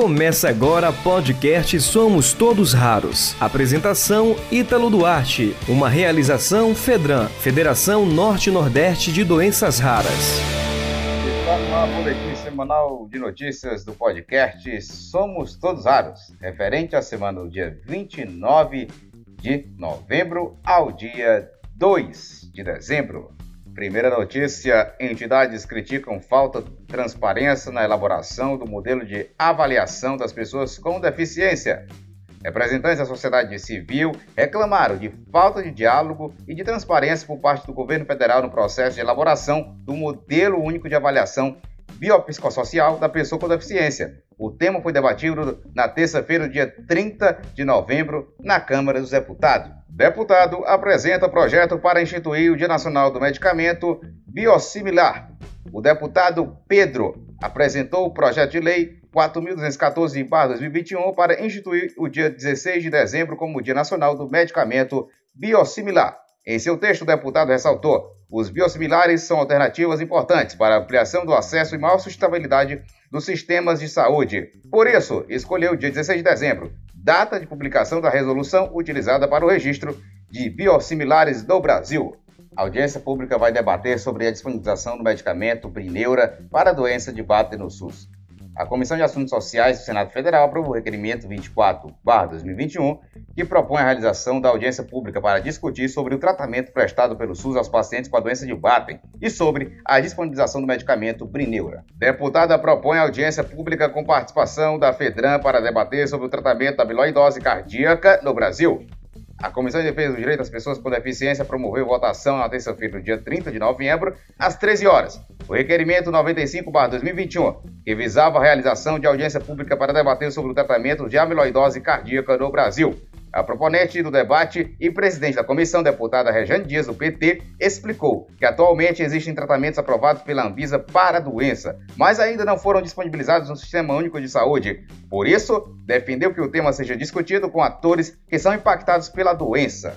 Começa agora podcast Somos Todos Raros. Apresentação Ítalo Duarte. Uma realização Fedran, Federação Norte-Nordeste de Doenças Raras. Está no ar boletim semanal de notícias do podcast Somos Todos Raros, referente à semana do dia 29 de novembro ao dia 2 de dezembro. Primeira notícia: entidades criticam falta de transparência na elaboração do modelo de avaliação das pessoas com deficiência. Representantes da sociedade civil reclamaram de falta de diálogo e de transparência por parte do governo federal no processo de elaboração do modelo único de avaliação biopsicossocial da pessoa com deficiência. O tema foi debatido na terça-feira, dia 30 de novembro, na Câmara dos Deputados. Deputado apresenta projeto para instituir o Dia Nacional do Medicamento Biosimilar. O deputado Pedro apresentou o projeto de lei 4.214-2021 para instituir o dia 16 de dezembro como Dia Nacional do Medicamento Biosimilar. Em seu texto, o deputado ressaltou: os biosimilares são alternativas importantes para ampliação do acesso e maior sustentabilidade dos sistemas de saúde. Por isso, escolheu o dia 16 de dezembro data de publicação da resolução utilizada para o registro de biosimilares do Brasil. A audiência pública vai debater sobre a disponibilização do medicamento Brineura para a doença de Batten no SUS. A Comissão de Assuntos Sociais do Senado Federal aprovou o requerimento 24-2021, que propõe a realização da audiência pública para discutir sobre o tratamento prestado pelo SUS aos pacientes com a doença de Batten e sobre a disponibilização do medicamento Brineura. Deputada propõe audiência pública com participação da FEDRAN para debater sobre o tratamento da amiloidose cardíaca no Brasil. A Comissão de Defesa dos Direitos das Pessoas com Deficiência promoveu votação na terça-feira, dia 30 de novembro, às 13 horas. O requerimento 95-2021, que visava a realização de audiência pública para debater sobre o tratamento de amiloidose cardíaca no Brasil. A proponente do debate e presidente da comissão, deputada Rejane Dias, do PT, explicou que atualmente existem tratamentos aprovados pela Anvisa para a doença, mas ainda não foram disponibilizados no Sistema Único de Saúde. Por isso, defendeu que o tema seja discutido com atores que são impactados pela doença.